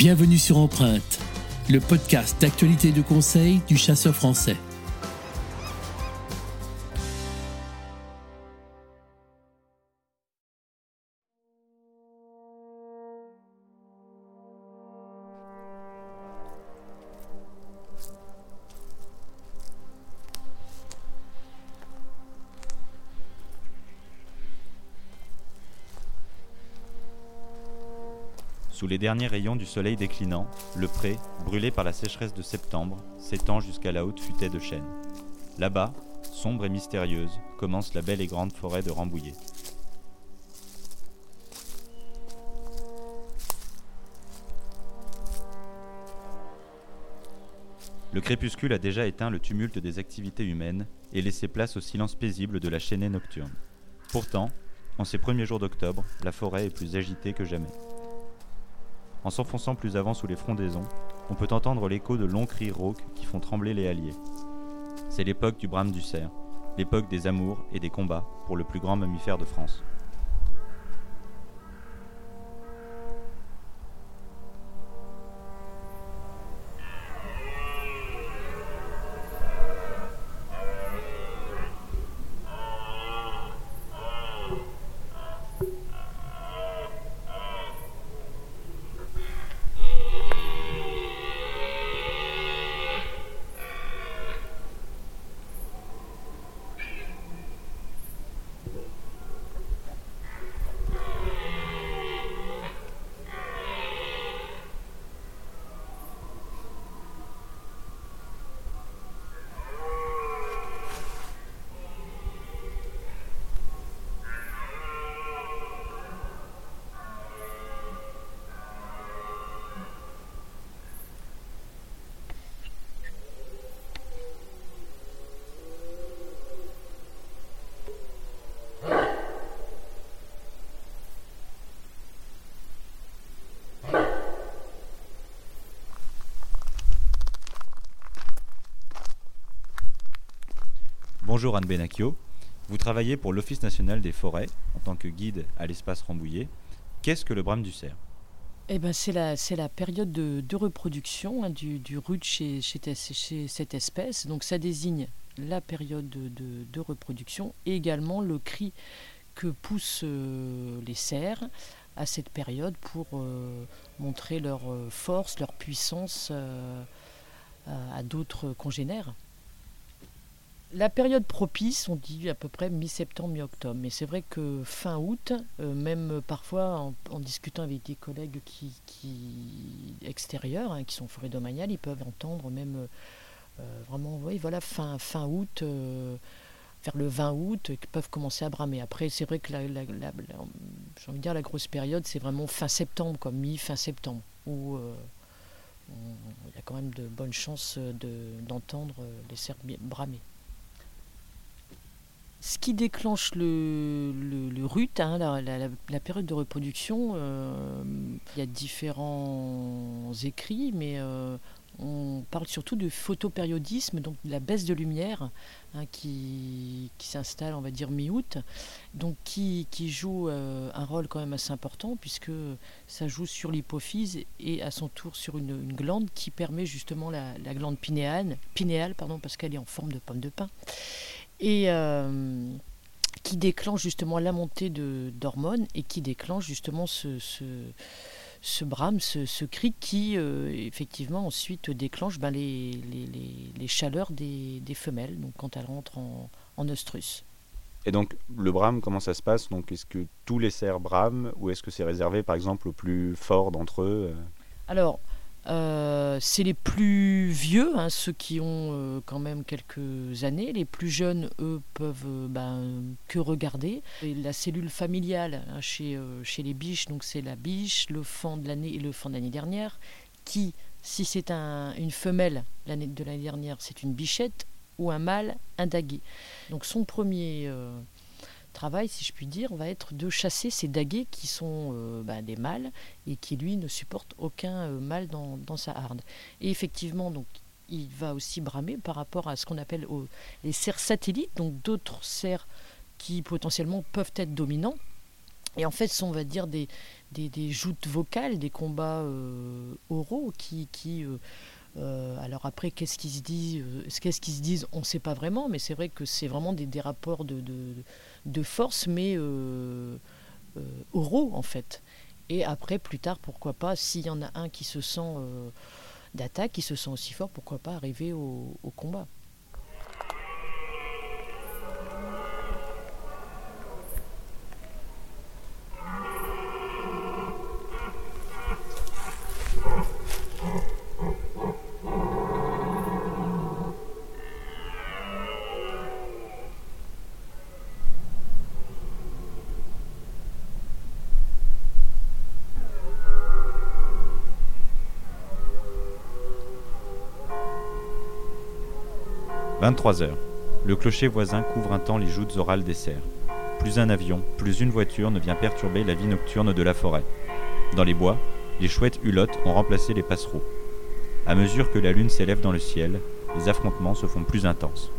Bienvenue sur Empreinte, le podcast d'actualité de conseil du chasseur français. Sous les derniers rayons du soleil déclinant, le pré, brûlé par la sécheresse de septembre, s'étend jusqu'à la haute futaie de chêne. Là-bas, sombre et mystérieuse, commence la belle et grande forêt de Rambouillet. Le crépuscule a déjà éteint le tumulte des activités humaines et laissé place au silence paisible de la chaînée nocturne. Pourtant, en ces premiers jours d'octobre, la forêt est plus agitée que jamais. En s'enfonçant plus avant sous les frondaisons, on peut entendre l'écho de longs cris rauques qui font trembler les halliers. C'est l'époque du brame du cerf, l'époque des amours et des combats pour le plus grand mammifère de France. Bonjour Anne Benacchio. Vous travaillez pour l'Office national des forêts en tant que guide à l'espace Rambouillet. Qu'est-ce que le brame du cerf? Eh ben, c'est la, période de, reproduction hein, du, du chez, cette espèce. Donc ça désigne la période de, reproduction et également le cri que poussent euh, les cerfs à cette période pour euh, montrer leur euh, force, leur puissance à d'autres congénères. La période propice, on dit à peu près mi-septembre, mi-octobre. Mais c'est vrai que fin août, euh, même parfois en, discutant avec des collègues qui, extérieurs, hein, qui sont forêt domaniale, ils peuvent entendre même euh, euh, vraiment, oui, voilà, fin, août, vers le 20 août, qui peuvent commencer à bramer. Après, c'est vrai que la, dire la grosse période, c'est vraiment fin septembre, comme mi-fin septembre, où il y a quand même de bonnes chances de- d'entendre les cerfs bramer. Ce qui déclenche le, RUT, hein, la, période de reproduction, euh, il y a différents écrits, mais euh, on parle surtout de photopériodisme, donc de la baisse de lumière hein, qui, s'installe, on va dire, mi-août, donc qui, joue euh, un rôle quand même assez important, puisque ça joue sur l'hypophyse et à son tour sur une, glande qui permet justement la, la glande pinéale, pinéale pardon, parce qu'elle est en forme de pomme de pin et euh, qui déclenche justement la montée d'hormones et qui déclenche justement ce, ce, ce brame, ce, ce cri qui euh, effectivement ensuite déclenche ben, les, les, les- les chaleurs des, des femelles, donc quand elles rentrent en, en oestrus. Et donc le brame, comment ça se passe? Donc est-ce que tous les cerfs brament ou est-ce que c'est réservé par exemple aux plus forts d'entre eux? Alors, euh, c'est les plus vieux, hein, ceux qui ont euh, quand même quelques années. Les plus jeunes, eux, peuvent euh, ben, que regarder. La cellule familiale hein, chez, chez les biches, donc c'est la biche, le fan de l'année et le fan de l'année dernière, qui, si c'est un- une femelle l'année de l'année dernière, c'est une bichette, ou un mâle, un daguet. Donc son premier travail, si je puis dire, va être de chasser ces daguets qui sont euh, ben, des mâles et qui lui ne supporte aucun euh, mal dans, sa harde. Et effectivement, donc, il va aussi bramer par rapport à ce qu'on appelle les cerfs satellites, donc d'autres cerfs qui potentiellement peuvent être dominants. Et en fait, ce sont, on va dire, des, des, joutes vocales, des combats oraux qui. qui alors après, qu'est-ce qu'ils se disent Qu'est-ce qu'ils se disent On ne sait pas vraiment, mais c'est vrai que c'est vraiment des, des rapports de, de, force, mais oraux en fait. Et après, plus tard, pourquoi pas, s'il y en a un qui se sent euh, d'attaque, qui se sent aussi fort, pourquoi pas arriver au combat. 23 heures. Le clocher voisin couvre un temps les joutes orales des cerfs. Plus un avion, plus une voiture ne vient perturber la vie nocturne de la forêt. Dans les bois, les chouettes hulottes ont remplacé les passereaux. À mesure que la lune s'élève dans le ciel, les affrontements se font plus intenses.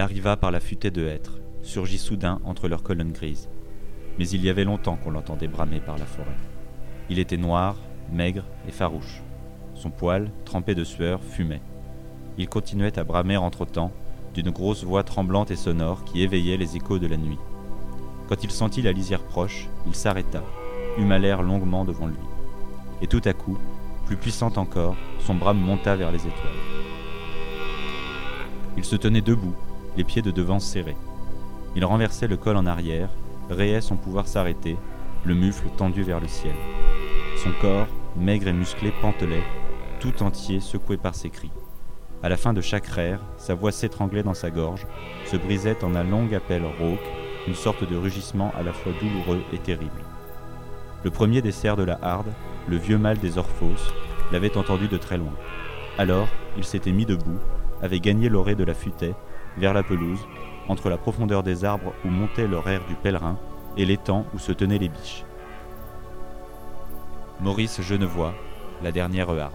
Arriva par la futaie de hêtres, surgit soudain entre leurs colonnes grises. Mais il y avait longtemps qu'on l'entendait bramer par la forêt. Il était noir, maigre et farouche. Son poil, trempé de sueur, fumait. Il continuait à bramer entre-temps, d'une grosse voix tremblante et sonore qui éveillait les échos de la nuit. Quand il sentit la lisière proche, il s'arrêta, huma l'air longuement devant lui. Et tout à coup, plus puissant encore, son brame monta vers les étoiles. Il se tenait debout, les pieds de devant serrés. Il renversait le col en arrière, rayait son pouvoir s'arrêter, le mufle tendu vers le ciel. Son corps, maigre et musclé, pantelait, tout entier secoué par ses cris. À la fin de chaque rire, sa voix s'étranglait dans sa gorge, se brisait en un long appel rauque, une sorte de rugissement à la fois douloureux et terrible. Le premier des cerfs de la harde, le vieux mâle des Orphos, l'avait entendu de très loin. Alors, il s'était mis debout, avait gagné l'orée de la futaie vers la pelouse, entre la profondeur des arbres où montait l'horaire du pèlerin et l'étang où se tenaient les biches. Maurice Genevois, la dernière harde.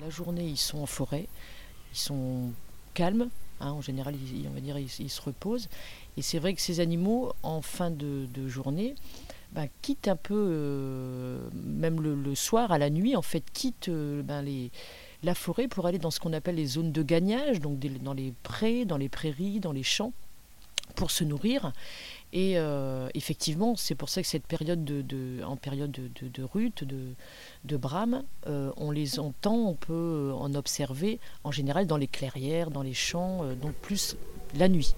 La journée, ils sont en forêt, ils sont calmes, hein, en général, ils, on va dire, ils se reposent. Et c'est vrai que ces animaux, en fin de, journée, ben, quittent un peu, euh, même le, soir, à la nuit, en fait, quittent euh, ben, la forêt pour aller dans ce qu'on appelle les zones de gagnage, donc dans les prés, dans les prairies, dans les champs, pour se nourrir. Et euh, effectivement, c'est pour ça que cette période de, en période de, de, rut, de, de brame, on les entend, on peut en observer en général dans les clairières, dans les champs, donc plus la nuit.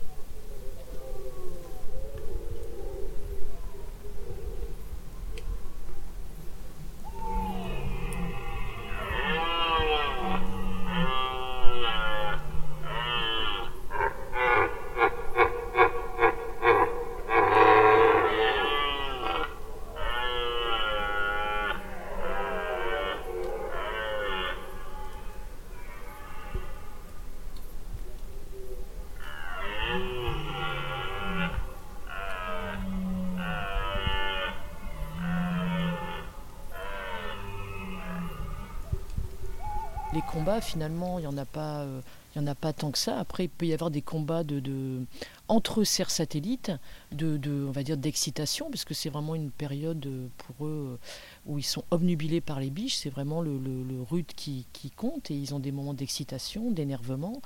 Combats, finalement, il n'y en a pas. euh, en a pas tant que ça. Après, il peut y avoir des combats de, de- entre cerfs satellites, de, de- on va dire d'excitation, parce que c'est vraiment une période euh, pour eux euh, où ils sont obnubilés par les biches. C'est vraiment le, le, rude qui, compte et ils ont des moments d'excitation, d'énervement.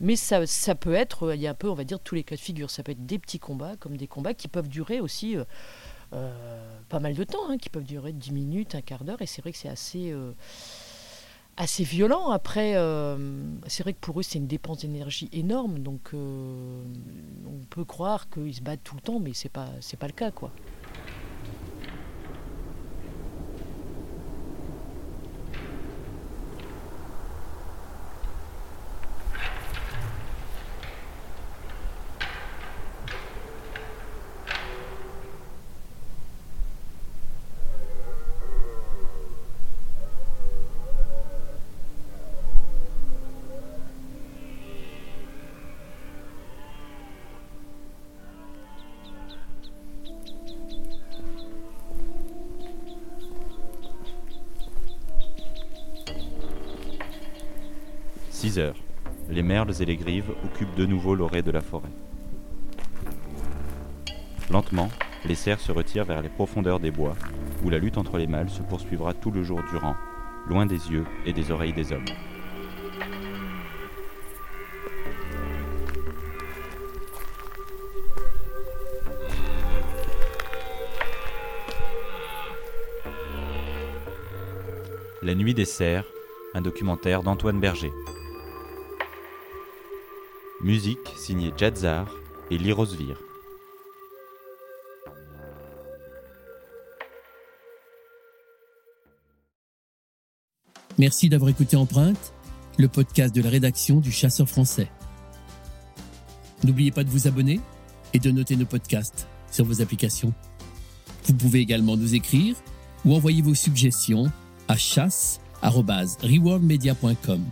Mais ça, ça peut être, il y a un peu, on va dire, tous les cas de figure. Ça peut être des petits combats, comme des combats qui peuvent durer aussi pas mal de temps, hein, qui peuvent durer 10 minutes, un quart d'heure. Et c'est vrai que c'est assez, assez violent. Après, euh, c'est vrai que pour eux, c'est une dépense d'énergie énorme. Donc, euh, on peut croire qu'ils se battent tout le temps, mais c'est pas, pas le cas, quoi. « 6 heures. Les merles et les grives occupent de nouveau l'orée de la forêt. Lentement, les cerfs se retirent vers les profondeurs des bois, où la lutte entre les mâles se poursuivra tout le jour durant, loin des yeux et des oreilles des hommes. La nuit des cerfs, un documentaire d'Antoine Berger. Musique signée Jadzar et Lirosvir. Merci d'avoir écouté Empreinte, le podcast de la rédaction du Chasseur français. N'oubliez pas de vous abonner et de noter nos podcasts sur vos applications. Vous pouvez également nous écrire ou envoyer vos suggestions à chasse@rewardmedia.com.